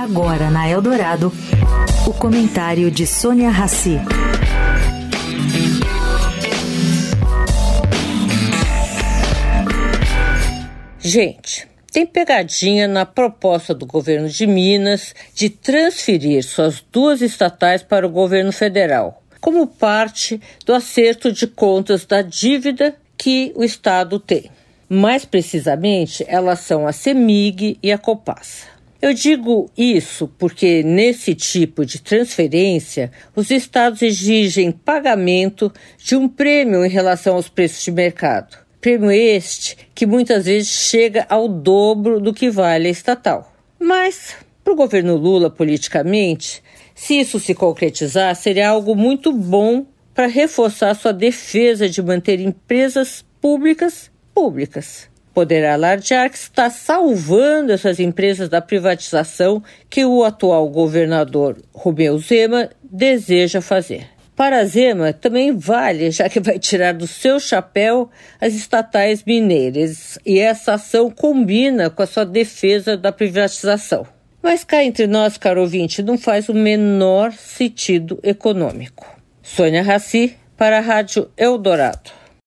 Agora na Eldorado, o comentário de Sônia Rassi. Gente, tem pegadinha na proposta do governo de Minas de transferir suas duas estatais para o governo federal, como parte do acerto de contas da dívida que o estado tem. Mais precisamente, elas são a CEMIG e a Copasa. Eu digo isso porque, nesse tipo de transferência, os estados exigem pagamento de um prêmio em relação aos preços de mercado. Prêmio este que muitas vezes chega ao dobro do que vale a estatal. Mas, para o governo Lula, politicamente, se isso se concretizar, seria algo muito bom para reforçar sua defesa de manter empresas públicas públicas poderá alardear que está salvando essas empresas da privatização que o atual governador Rubem Zema deseja fazer. Para Zema também vale, já que vai tirar do seu chapéu as estatais mineiras, e essa ação combina com a sua defesa da privatização. Mas cá entre nós, caro ouvinte, não faz o menor sentido econômico. Sônia Raci, para a Rádio Eldorado.